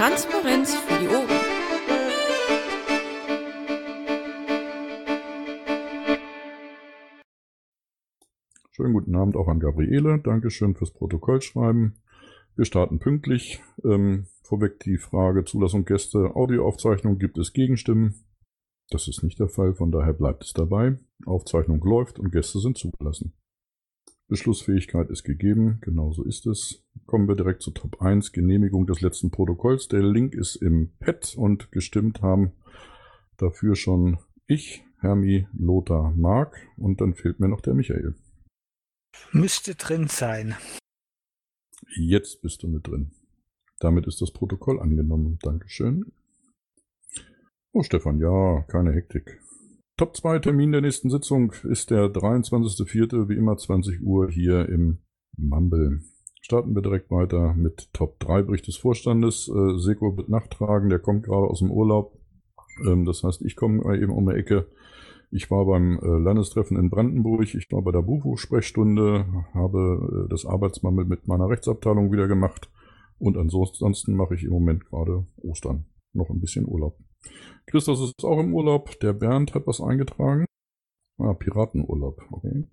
Transparenz für die Ohren. Schönen guten Abend auch an Gabriele. Dankeschön fürs Protokollschreiben. Wir starten pünktlich. Ähm, vorweg die Frage Zulassung Gäste, Audioaufzeichnung, gibt es Gegenstimmen? Das ist nicht der Fall, von daher bleibt es dabei. Aufzeichnung läuft und Gäste sind zugelassen. Beschlussfähigkeit ist gegeben, genauso ist es. Kommen wir direkt zu Top 1, Genehmigung des letzten Protokolls. Der Link ist im Pad und gestimmt haben dafür schon ich, Hermi, Lothar, Mark und dann fehlt mir noch der Michael. Müsste drin sein. Jetzt bist du mit drin. Damit ist das Protokoll angenommen. Dankeschön. Oh, Stefan, ja, keine Hektik. Top 2 Termin der nächsten Sitzung ist der 23.04. wie immer 20 Uhr hier im Mumble. Starten wir direkt weiter mit Top 3 Bericht des Vorstandes. Äh, Seko wird nachtragen, der kommt gerade aus dem Urlaub. Ähm, das heißt, ich komme eben um die Ecke. Ich war beim äh, Landestreffen in Brandenburg, ich war bei der Buchbuch-Sprechstunde, habe äh, das Arbeitsmammel mit meiner Rechtsabteilung wieder gemacht und ansonsten mache ich im Moment gerade Ostern. Noch ein bisschen Urlaub. Christus ist auch im Urlaub. Der Bernd hat was eingetragen. Ah, Piratenurlaub. Okay.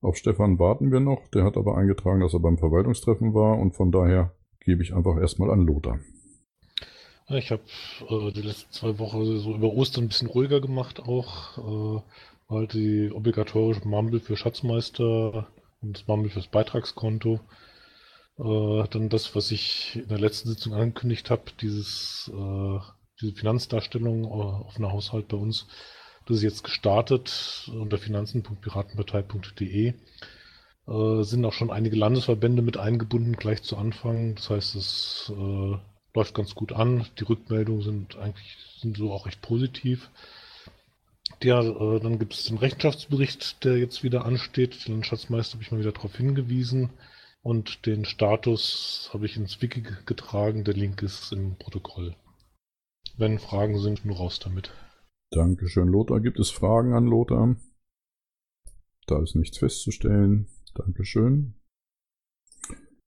Auf Stefan warten wir noch. Der hat aber eingetragen, dass er beim Verwaltungstreffen war und von daher gebe ich einfach erstmal an Lothar. Ich habe äh, die letzten zwei Wochen so über Ostern ein bisschen ruhiger gemacht auch. Äh, halt die obligatorische Mumble für Schatzmeister und das Mumble fürs Beitragskonto. Äh, dann das, was ich in der letzten Sitzung angekündigt habe, dieses äh, diese Finanzdarstellung auf einer Haushalt bei uns. Das ist jetzt gestartet unter finanzen.piratenpartei.de. Äh, sind auch schon einige Landesverbände mit eingebunden gleich zu Anfang. Das heißt, es äh, läuft ganz gut an. Die Rückmeldungen sind eigentlich sind so auch recht positiv. Ja, äh, dann gibt es den Rechenschaftsbericht, der jetzt wieder ansteht. Den Schatzmeister habe ich mal wieder darauf hingewiesen. Und den Status habe ich ins Wiki getragen. Der Link ist im Protokoll. Wenn Fragen sind, nur raus damit. Dankeschön, Lothar. Gibt es Fragen an Lothar? Da ist nichts festzustellen. Dankeschön.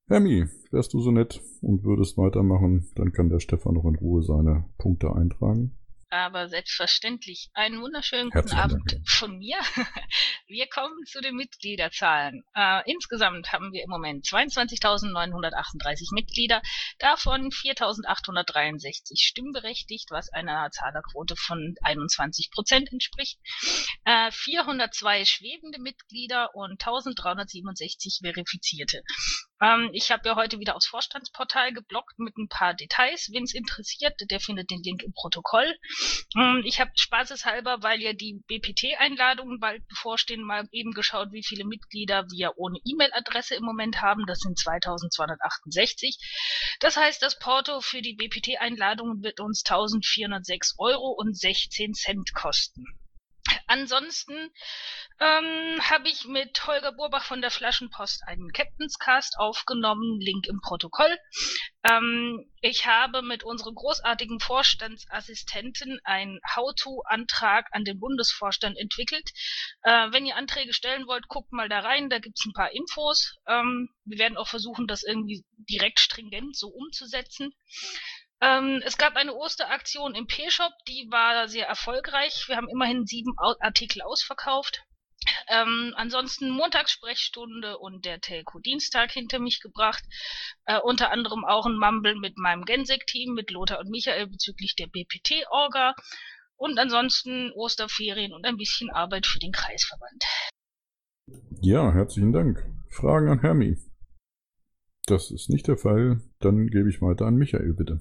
Hermi, wärst du so nett und würdest weitermachen, dann kann der Stefan noch in Ruhe seine Punkte eintragen. Aber selbstverständlich. Einen wunderschönen guten Herzlichen Abend Dank. von mir. Wir kommen zu den Mitgliederzahlen. Äh, insgesamt haben wir im Moment 22.938 Mitglieder, davon 4.863 stimmberechtigt, was einer Zahlerquote von 21 Prozent entspricht, äh, 402 schwebende Mitglieder und 1.367 verifizierte. Ähm, ich habe ja heute wieder aufs Vorstandsportal geblockt mit ein paar Details. Wen es interessiert, der findet den Link im Protokoll. Ähm, ich habe spaßeshalber, weil ja die BPT-Einladungen bald bevorstehen, mal eben geschaut, wie viele Mitglieder wir ohne E-Mail-Adresse im Moment haben. Das sind 2268. Das heißt, das Porto für die BPT-Einladungen wird uns 1406 Euro und 16 Cent kosten. Ansonsten ähm, habe ich mit Holger Burbach von der Flaschenpost einen Captain's Cast aufgenommen, Link im Protokoll. Ähm, ich habe mit unserem großartigen Vorstandsassistenten einen How-to-Antrag an den Bundesvorstand entwickelt. Äh, wenn ihr Anträge stellen wollt, guckt mal da rein, da gibt's ein paar Infos. Ähm, wir werden auch versuchen, das irgendwie direkt stringent so umzusetzen. Ähm, es gab eine Osteraktion im P-Shop, die war sehr erfolgreich. Wir haben immerhin sieben Artikel ausverkauft. Ähm, ansonsten Montagssprechstunde und der Telco-Dienstag hinter mich gebracht. Äh, unter anderem auch ein Mumble mit meinem Gensek-Team, mit Lothar und Michael bezüglich der BPT-Orga. Und ansonsten Osterferien und ein bisschen Arbeit für den Kreisverband. Ja, herzlichen Dank. Fragen an Hermi? Das ist nicht der Fall. Dann gebe ich weiter an Michael, bitte.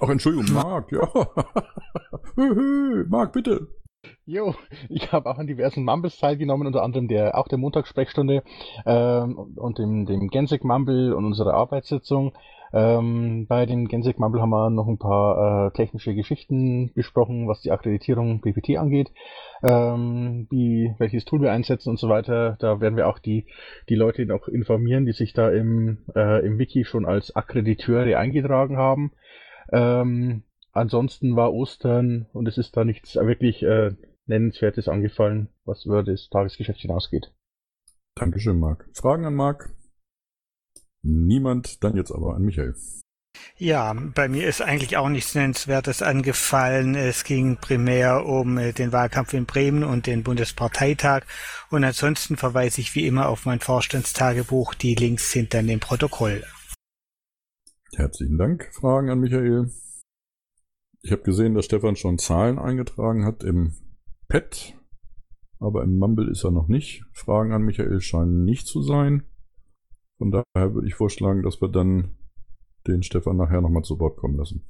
Ach, Entschuldigung, Marc, ja. Marc, bitte. Jo, ich habe auch an diversen Mumbles teilgenommen, unter anderem der, auch der Montagssprechstunde ähm, und dem, dem Gensek Mumble und unserer Arbeitssitzung. Ähm, bei dem Gensek Mumble haben wir noch ein paar äh, technische Geschichten besprochen, was die Akkreditierung PPT angeht, ähm, wie, welches Tool wir einsetzen und so weiter. Da werden wir auch die, die Leute noch informieren, die sich da im, äh, im Wiki schon als Akkrediteure eingetragen haben. Ähm, ansonsten war Ostern und es ist da nichts wirklich äh, Nennenswertes angefallen, was über das Tagesgeschäft hinausgeht. Dankeschön, Marc. Fragen an Marc? Niemand, dann jetzt aber an Michael. Ja, bei mir ist eigentlich auch nichts Nennenswertes angefallen. Es ging primär um äh, den Wahlkampf in Bremen und den Bundesparteitag. Und ansonsten verweise ich wie immer auf mein Vorstandstagebuch. Die Links sind dann im Protokoll. Herzlichen Dank. Fragen an Michael? Ich habe gesehen, dass Stefan schon Zahlen eingetragen hat im Pad, aber im Mumble ist er noch nicht. Fragen an Michael scheinen nicht zu sein. Von daher würde ich vorschlagen, dass wir dann den Stefan nachher nochmal zu Wort kommen lassen.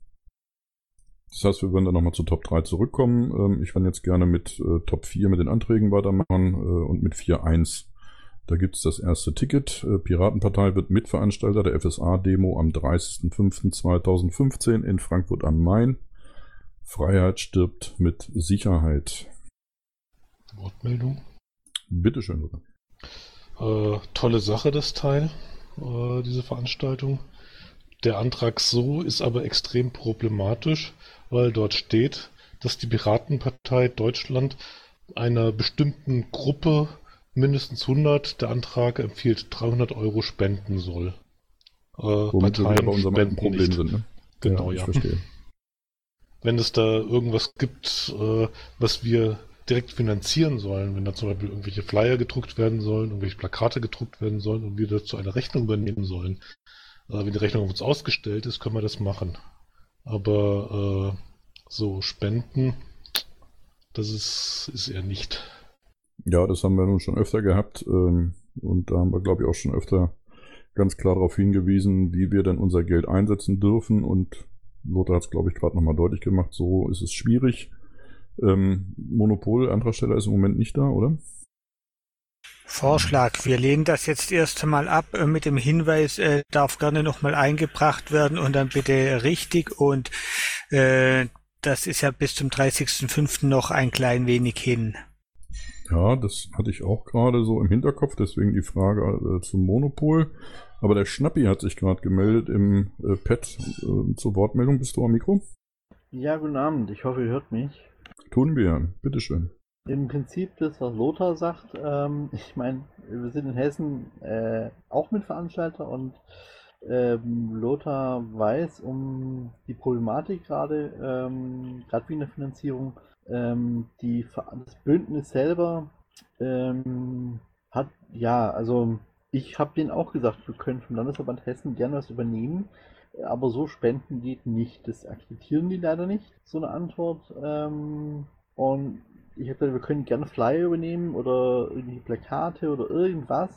Das heißt, wir werden dann nochmal zu Top 3 zurückkommen. Ähm, ich kann jetzt gerne mit äh, Top 4 mit den Anträgen weitermachen äh, und mit 4.1. Da gibt es das erste Ticket. Äh, Piratenpartei wird Mitveranstalter der FSA-Demo am 30.05.2015 in Frankfurt am Main. Freiheit stirbt mit Sicherheit. Wortmeldung. Bitteschön, oder? Äh, tolle Sache, das Teil, äh, diese Veranstaltung. Der Antrag so ist aber extrem problematisch, weil dort steht, dass die Piratenpartei Deutschland einer bestimmten Gruppe mindestens 100, der Antrag empfiehlt 300 Euro spenden soll. Äh, Womit Parteien wir bei unserem Problem nicht. sind, ne? Genau, ja. Ja. Wenn es da irgendwas gibt, äh, was wir direkt finanzieren sollen, wenn da zum Beispiel irgendwelche Flyer gedruckt werden sollen, irgendwelche Plakate gedruckt werden sollen und wir dazu eine Rechnung übernehmen sollen, äh, wenn die Rechnung auf uns ausgestellt ist, können wir das machen. Aber äh, so Spenden, das ist, ist eher nicht. Ja, das haben wir nun schon öfter gehabt. Ähm, und da haben wir, glaube ich, auch schon öfter ganz klar darauf hingewiesen, wie wir denn unser Geld einsetzen dürfen. Und Lothar hat es, glaube ich, gerade nochmal deutlich gemacht. So ist es schwierig. Ähm, Monopol, Antragsteller ist im Moment nicht da, oder? Vorschlag. Wir lehnen das jetzt erst einmal ab äh, mit dem Hinweis, äh, darf gerne nochmal eingebracht werden und dann bitte richtig und äh, das ist ja bis zum 30.05. noch ein klein wenig hin. Ja, das hatte ich auch gerade so im Hinterkopf, deswegen die Frage äh, zum Monopol. Aber der Schnappi hat sich gerade gemeldet im äh, Pad äh, zur Wortmeldung. Bist du am Mikro? Ja, guten Abend. Ich hoffe, ihr hört mich. Tun wir. Bitteschön. Im Prinzip das, was Lothar sagt. Ähm, ich meine, wir sind in Hessen äh, auch Mitveranstalter und ähm, Lothar weiß um die Problematik gerade, ähm, gerade wie in der Finanzierung. Ähm, die, das Bündnis selber ähm, hat, ja, also ich habe denen auch gesagt, wir können vom Landesverband Hessen gerne was übernehmen, aber so spenden geht nicht. Das akzeptieren die leider nicht, so eine Antwort. Ähm, und ich habe gesagt, wir können gerne Flyer übernehmen oder irgendwie Plakate oder irgendwas,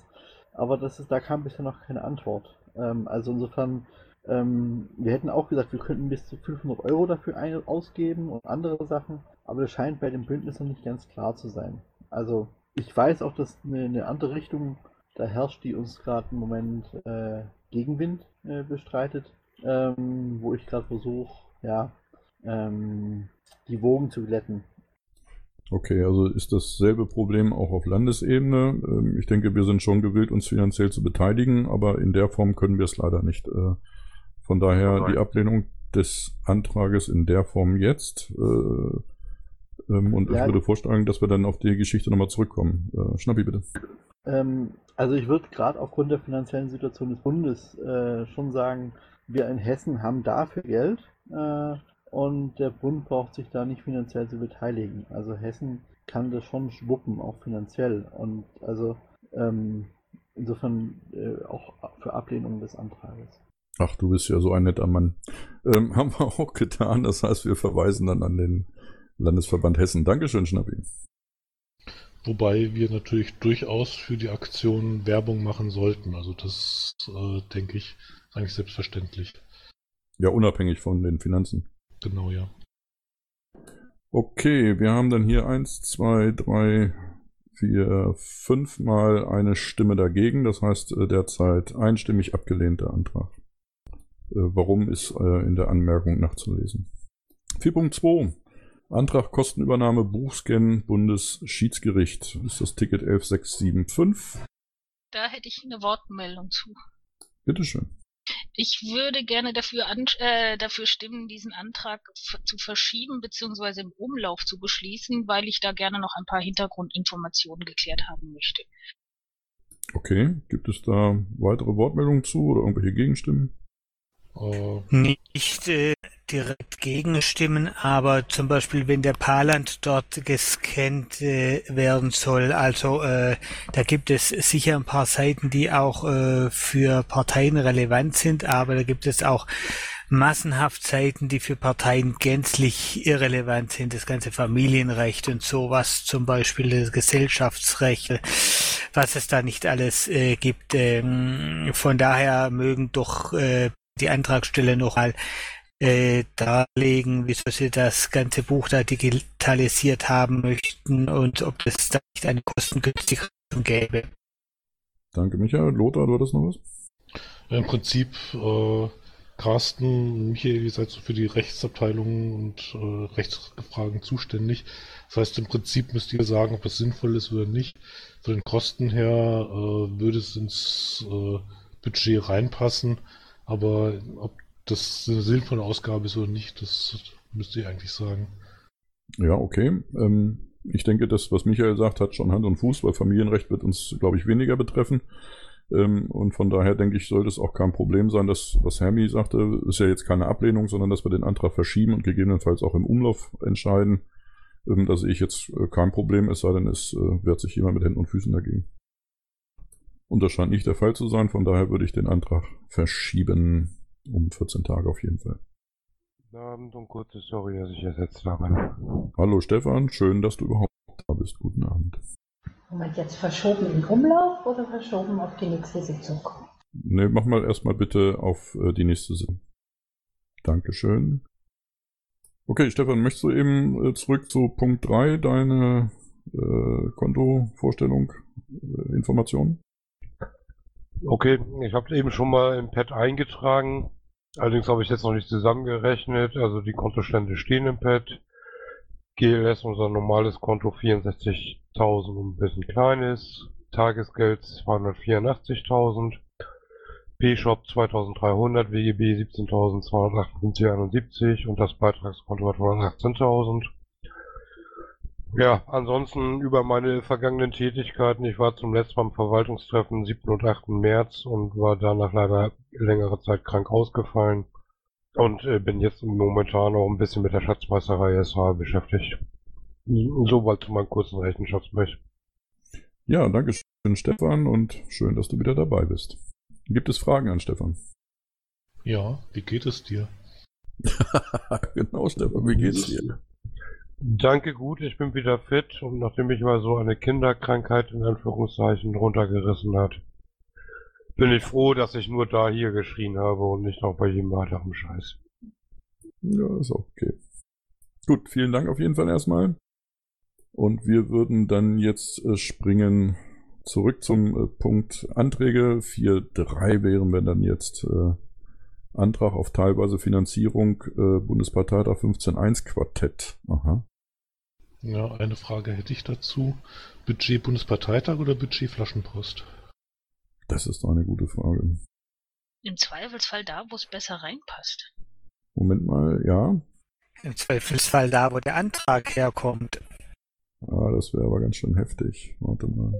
aber das ist, da kam bisher noch keine Antwort. Ähm, also insofern, ähm, wir hätten auch gesagt, wir könnten bis zu 500 Euro dafür ein ausgeben und andere Sachen, aber das scheint bei dem Bündnis noch nicht ganz klar zu sein. Also ich weiß auch, dass eine, eine andere Richtung da herrscht, die uns gerade im Moment äh, Gegenwind äh, bestreitet, ähm, wo ich gerade versuche, ja, ähm, die Wogen zu glätten. Okay, also ist dasselbe Problem auch auf Landesebene. Ähm, ich denke, wir sind schon gewillt, uns finanziell zu beteiligen, aber in der Form können wir es leider nicht. Äh, von daher die Ablehnung des Antrages in der Form jetzt. Äh, ähm, und ja, ich würde vorschlagen, dass wir dann auf die Geschichte nochmal zurückkommen. Äh, Schnappi, bitte. Ähm, also ich würde gerade aufgrund der finanziellen Situation des Bundes schon sagen, wir in Hessen haben dafür Geld und der Bund braucht sich da nicht finanziell zu beteiligen. Also Hessen kann das schon wuppen, auch finanziell. Und also ähm, insofern äh, auch für Ablehnung des Antrages. Ach, du bist ja so ein netter Mann. Ähm, haben wir auch getan. Das heißt, wir verweisen dann an den Landesverband Hessen. Dankeschön, Schnappi. Wobei wir natürlich durchaus für die Aktion Werbung machen sollten. Also das, äh, denke ich, ist eigentlich selbstverständlich. Ja, unabhängig von den Finanzen. Genau, ja. Okay, wir haben dann hier eins, zwei, drei, vier, fünf Mal eine Stimme dagegen. Das heißt, äh, derzeit einstimmig abgelehnt der Antrag. Äh, warum ist äh, in der Anmerkung nachzulesen. 4.2 Antrag Kostenübernahme Buchscan Bundesschiedsgericht. Ist das Ticket 11675? Da hätte ich eine Wortmeldung zu. Bitteschön. Ich würde gerne dafür, an, äh, dafür stimmen, diesen Antrag zu verschieben bzw. im Umlauf zu beschließen, weil ich da gerne noch ein paar Hintergrundinformationen geklärt haben möchte. Okay, gibt es da weitere Wortmeldungen zu oder irgendwelche Gegenstimmen? Äh, Nicht äh, direkt gegenstimmen, aber zum Beispiel, wenn der Paland dort gescannt äh, werden soll, also äh, da gibt es sicher ein paar Seiten, die auch äh, für Parteien relevant sind, aber da gibt es auch massenhaft Seiten, die für Parteien gänzlich irrelevant sind. Das ganze Familienrecht und sowas, zum Beispiel das Gesellschaftsrecht, was es da nicht alles äh, gibt. Ähm, von daher mögen doch äh, die Antragsteller nochmal äh, darlegen, wieso sie das ganze Buch da digitalisiert haben möchten und ob es da nicht eine kostengünstige Lösung gäbe. Danke, Michael. Lothar, du hattest noch was? Im Prinzip, äh, Carsten und Michael, ihr seid so für die Rechtsabteilung und äh, Rechtsfragen zuständig. Das heißt, im Prinzip müsst ihr sagen, ob es sinnvoll ist oder nicht. Von den Kosten her äh, würde es ins äh, Budget reinpassen, aber ob das eine sinnvolle Ausgabe ist oder nicht, das müsst ihr eigentlich sagen. Ja, okay. Ähm, ich denke, das, was Michael sagt, hat schon Hand und Fuß, weil Familienrecht wird uns, glaube ich, weniger betreffen. Ähm, und von daher denke ich, sollte es auch kein Problem sein, dass, was Hermi sagte, ist ja jetzt keine Ablehnung, sondern dass wir den Antrag verschieben und gegebenenfalls auch im Umlauf entscheiden. Ähm, da sehe ich jetzt äh, kein Problem, es sei denn, es äh, wehrt sich jemand mit Händen und Füßen dagegen. Und das scheint nicht der Fall zu sein, von daher würde ich den Antrag verschieben um 14 Tage auf jeden Fall. Guten Abend und kurze Sorry, dass ich ersetzt habe. Hallo Stefan, schön, dass du überhaupt da bist. Guten Abend. Moment, jetzt verschoben im Umlauf oder verschoben auf die nächste Sitzung? Ne, mach mal erstmal bitte auf äh, die nächste Sitzung. Dankeschön. Okay, Stefan, möchtest du eben äh, zurück zu Punkt 3, deine äh, Kontovorstellung, äh, Informationen? Okay, ich habe eben schon mal im Pad eingetragen. Allerdings habe ich jetzt noch nicht zusammengerechnet. Also die Kontostände stehen im Pad. GLS, unser normales Konto 64.000 und ein bisschen kleines. Tagesgeld 284.000. P-Shop 2300, WGB 17.258,71 und das Beitragskonto hat 118.000. Ja, ansonsten über meine vergangenen Tätigkeiten. Ich war zum letzten Mal im Verwaltungstreffen 7. und 8. März und war danach leider längere Zeit krank ausgefallen. Und äh, bin jetzt momentan auch ein bisschen mit der Schatzmeisterei SH beschäftigt. Soweit zu meinem kurzen Rechenschaftsbericht. Ja, danke schön, Stefan, und schön, dass du wieder dabei bist. Gibt es Fragen an Stefan? Ja, wie geht es dir? genau, Stefan, wie geht's dir? Danke gut, ich bin wieder fit und nachdem ich mal so eine Kinderkrankheit in Anführungszeichen runtergerissen hat, bin ich froh, dass ich nur da hier geschrien habe und nicht noch bei jedem weiteren Scheiß. Ja, ist okay. Gut, vielen Dank auf jeden Fall erstmal. Und wir würden dann jetzt äh, springen zurück zum äh, Punkt Anträge. 4.3 wären wir dann jetzt äh, Antrag auf teilweise Finanzierung äh, Bundesparteitag 15.1 Quartett. Aha. Ja, eine Frage hätte ich dazu. Budget Bundesparteitag oder Budget Flaschenpost? Das ist doch eine gute Frage. Im Zweifelsfall da, wo es besser reinpasst. Moment mal, ja. Im Zweifelsfall da, wo der Antrag herkommt. Ah, das wäre aber ganz schön heftig. Warte mal.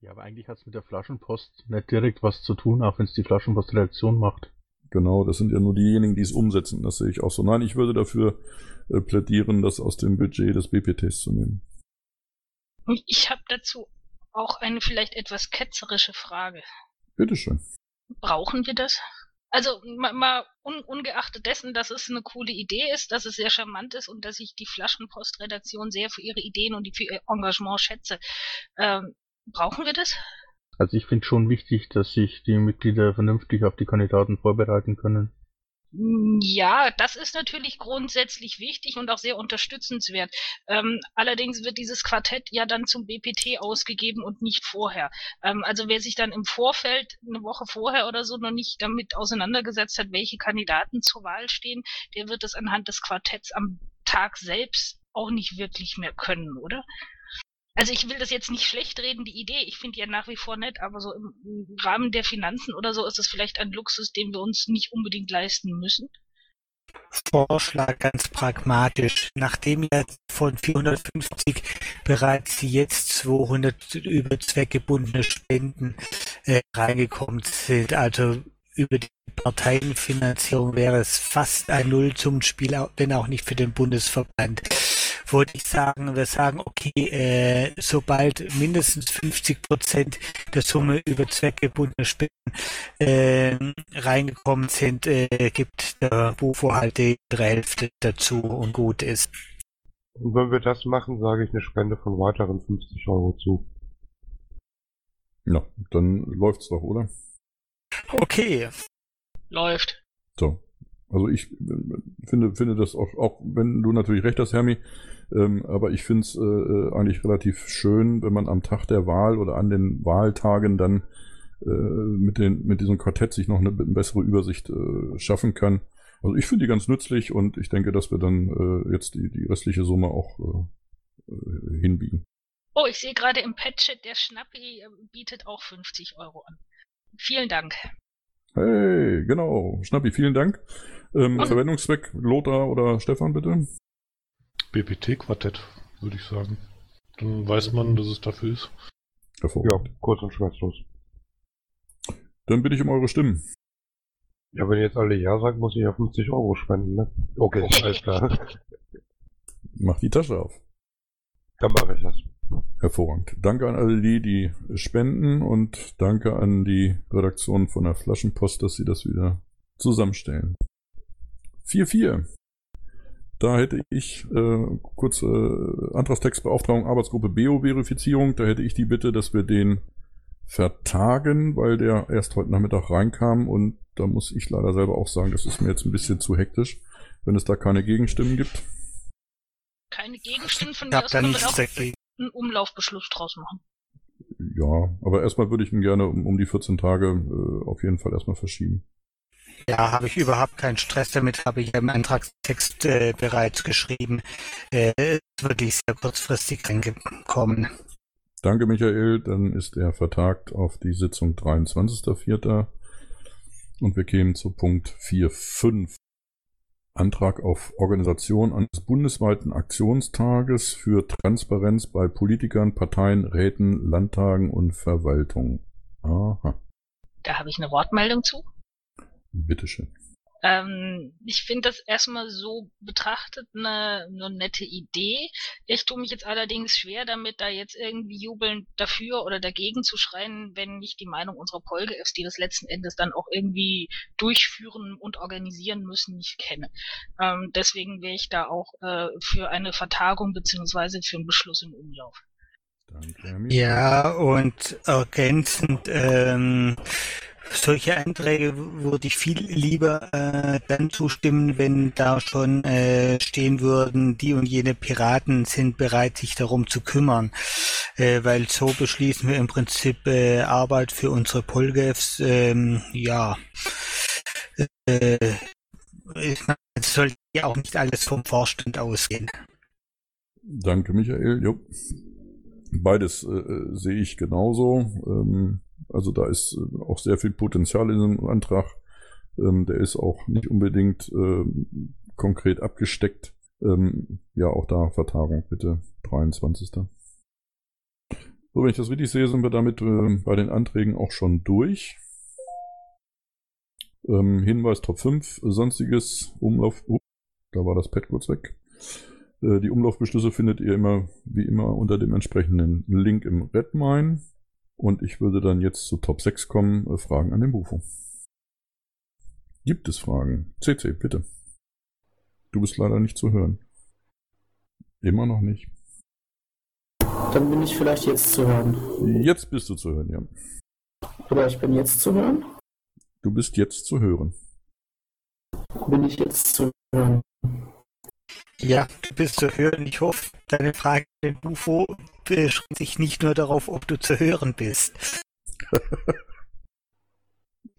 Ja, aber eigentlich hat es mit der Flaschenpost nicht direkt was zu tun, auch wenn es die Flaschenpostredaktion macht. Genau, das sind ja nur diejenigen, die es umsetzen. Das sehe ich auch so. Nein, ich würde dafür äh, plädieren, das aus dem Budget des BPTs zu nehmen. Ich habe dazu auch eine vielleicht etwas ketzerische Frage. Bitteschön. Brauchen wir das? Also mal, mal un, ungeachtet dessen, dass es eine coole Idee ist, dass es sehr charmant ist und dass ich die Flaschenpostredaktion sehr für ihre Ideen und für ihr Engagement schätze. Ähm, brauchen wir das? Also ich finde schon wichtig, dass sich die Mitglieder vernünftig auf die Kandidaten vorbereiten können. Ja, das ist natürlich grundsätzlich wichtig und auch sehr unterstützenswert. Ähm, allerdings wird dieses Quartett ja dann zum BPT ausgegeben und nicht vorher. Ähm, also wer sich dann im Vorfeld, eine Woche vorher oder so, noch nicht damit auseinandergesetzt hat, welche Kandidaten zur Wahl stehen, der wird es anhand des Quartetts am Tag selbst auch nicht wirklich mehr können, oder? Also ich will das jetzt nicht schlecht reden, die Idee, ich finde die ja nach wie vor nett, aber so im, Rahmen der Finanzen oder so ist das vielleicht ein Luxus, den wir uns nicht unbedingt leisten müssen. Vorschlag ganz pragmatisch. Nachdem ja von 450 bereits jetzt 200 über zweckgebundene Spenden äh, reingekommen sind, also über die Parteienfinanzierung wäre es fast ein Nullsummenspiel, au- wenn auch nicht für den Bundesverband. Würde ich sagen, wir sagen, okay, äh, sobald mindestens 50 Prozent der Summe über zweckgebundene Spenden äh, reingekommen sind, äh, gibt der Bufo halt die andere Hälfte dazu und gut ist. Und wenn wir das machen, sage ich eine Spende von weiteren 50 Euro zu. Ja, dann läuft's doch, oder? Okay, Läuft. So. Also ich äh, finde, finde das auch, auch wenn du natürlich recht hast, Hermi, ähm, aber ich finde es äh, äh, eigentlich relativ schön, wenn man am Tag der Wahl oder an den Wahltagen dann äh, mit, den, mit diesem Quartett sich noch eine, be- bessere Übersicht äh, schaffen kann. Also ich finde die ganz nützlich und ich denke, dass wir dann äh, jetzt die, die restliche Summe auch hinbiegen. Oh, ich sehe gerade im Patchet, der Schnappi äh, bietet auch 50 Euro an. Vielen Dank. Hey, genau. Schnappi, vielen Dank. Ähm, Und- Verwendungszweck Lothar oder Stefan, bitte. BPT-Quartett, würde ich sagen. Dann weiß man, dass es dafür ist. Ja, Hervorragend. kurz und schmerzlos. Dann bitte ich um eure Stimmen. Ja, wenn ihr jetzt alle Ja sagt, muss ich ja 50 Euro spenden, ne? Okay, alles klar. Mach die Tasche auf. Dann mache ich das. Hervorragend. Danke an alle die, die spenden und danke an die Redaktion von der Flaschenpost, dass sie das wieder zusammenstellen. 4-4. Da hätte ich äh, kurz äh, Antragstextbeauftragung Arbeitsgruppe BO-Verifizierung. Da hätte ich die Bitte, dass wir den vertagen, weil der erst heute Nachmittag reinkam und da muss ich leider selber auch sagen, das ist mir jetzt ein bisschen zu hektisch, wenn es da keine Gegenstimmen gibt. Keine Gegenstimmen von ich mir habe aus da können wir nichts dagegen. Einen Umlaufbeschluss draus machen. Ja, aber erstmal würde ich ihn gerne um, um die 14 Tage äh, auf jeden Fall erstmal verschieben. Ja, habe ich überhaupt keinen Stress damit, habe ich ja im Antragstext äh, bereits geschrieben. Äh, ist wirklich sehr kurzfristig reingekommen. Danke, Michael. Dann ist er vertagt auf die Sitzung 23.04. Und wir kämen zu Punkt 4.5. Antrag auf Organisation eines bundesweiten Aktionstages für Transparenz bei Politikern, Parteien, Räten, Landtagen und Verwaltung. Aha, Da habe ich eine Wortmeldung zu. bitteschön. Ähm, ich finde das erstmal so betrachtet eine, eine nette Idee. Ich tue mich jetzt allerdings schwer damit, da jetzt irgendwie jubelnd dafür oder dagegen zu schreien, wenn ich die Meinung unserer Polgefs, die das letzten Endes dann auch irgendwie durchführen und organisieren müssen, nicht kenne. Ähm, deswegen wäre ich da auch äh, für eine Vertagung beziehungsweise für einen Beschluss im Umlauf. Danke. Ja, und ergänzend, ähm, solche Anträge würde ich viel lieber äh, dann zustimmen, wenn da schon äh, stehen würden, die und jene Piraten sind bereit, sich darum zu kümmern. Äh, weil so beschließen wir im Prinzip äh, Arbeit für unsere Polgefs. Ähm, ja, äh, es sollte ja auch nicht alles vom Vorstand ausgehen. Danke, Michael. Jo. Beides äh, äh, sehe ich genauso. Ähm, also da ist äh, auch sehr viel Potenzial in dem Antrag. Ähm, der ist auch nicht unbedingt ähm, konkret abgesteckt. Ähm, ja, auch da Vertagung bitte, 23. So, wenn ich das richtig sehe, sind wir damit äh, bei den Anträgen auch schon durch. Ähm, Hinweis Top 5, sonstiges Umlauf. Uh, da war das Pad kurz weg. Äh, Die Umlaufbeschlüsse findet ihr immer, wie immer, unter dem entsprechenden Link im Redmine. Und ich würde dann jetzt zu Top 6 kommen, äh, Fragen an den Bufo. Gibt es Fragen? CC, bitte. Du bist leider nicht zu hören. Immer noch nicht. Dann bin ich vielleicht jetzt zu hören. Jetzt bist du zu hören, ja. Oder ich bin jetzt zu hören? Du bist jetzt zu hören. Bin ich jetzt zu hören? Ja, du bist zu hören. Ich hoffe, deine Frage den UFO beschränkt sich nicht nur darauf, ob du zu hören bist.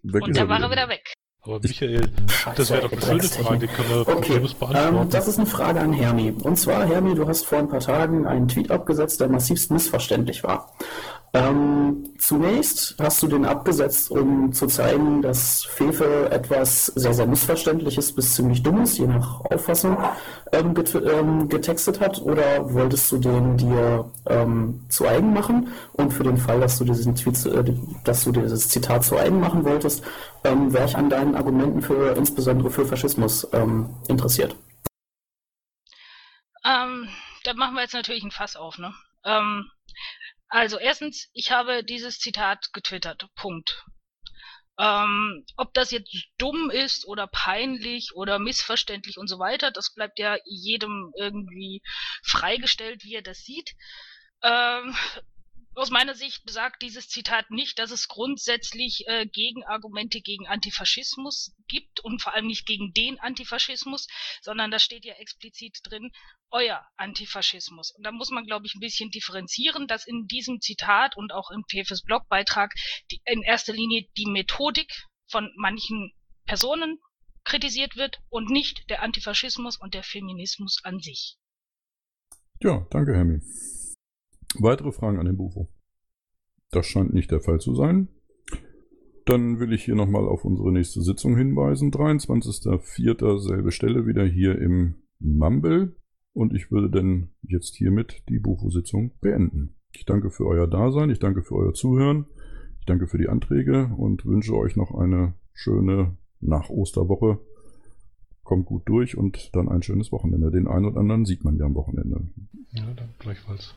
Und da war er wieder weg. Aber Michael, das wäre doch eine schöne Frage, die können wir Okay, problemlos ähm, beantworten. das ist eine Frage an Hermi. Und zwar, Hermi, du hast vor ein paar Tagen einen Tweet abgesetzt, der massivst missverständlich war. Ähm, zunächst hast du den abgesetzt, um zu zeigen, dass Fefe etwas sehr, sehr Missverständliches bis ziemlich Dummes, je nach Auffassung, ähm, get ähm, getextet hat? Oder wolltest du den dir ähm, zu eigen machen? Und für den Fall, dass du, diesen Tweet, äh, dass du dieses Zitat zu eigen machen wolltest, ähm, wäre ich an deinen Argumenten für insbesondere für Faschismus ähm, interessiert. Da machen wir jetzt natürlich ein Fass auf, ne? Also erstens, ich habe dieses Zitat getwittert. Punkt. Ähm, ob das jetzt dumm ist oder peinlich oder missverständlich und so weiter, das bleibt ja jedem irgendwie freigestellt, wie er das sieht. Ähm, aus meiner Sicht besagt dieses Zitat nicht, dass es grundsätzlich äh, Gegenargumente gegen Antifaschismus gibt und vor allem nicht gegen den Antifaschismus, sondern da steht ja explizit drin, euer Antifaschismus. Und da muss man, glaube ich, ein bisschen differenzieren, dass in diesem Zitat und auch im PFS Blogbeitrag die, in erster Linie die Methodik von manchen Personen kritisiert wird und nicht der Antifaschismus und der Feminismus an sich. Ja, danke, Hermi. Weitere Fragen an den Bufo? Das scheint nicht der Fall zu sein. Dann will ich hier nochmal auf unsere nächste Sitzung hinweisen. 23.04. selbe Stelle wieder hier im Mumble. Und ich würde dann jetzt hiermit die Bufo-Sitzung beenden. Ich danke für euer Dasein, ich danke für euer Zuhören, ich danke für die Anträge und wünsche euch noch eine schöne Nach-Osterwoche. Kommt gut durch und dann ein schönes Wochenende. Den einen oder anderen sieht man ja am Wochenende. Ja, dann gleichfalls.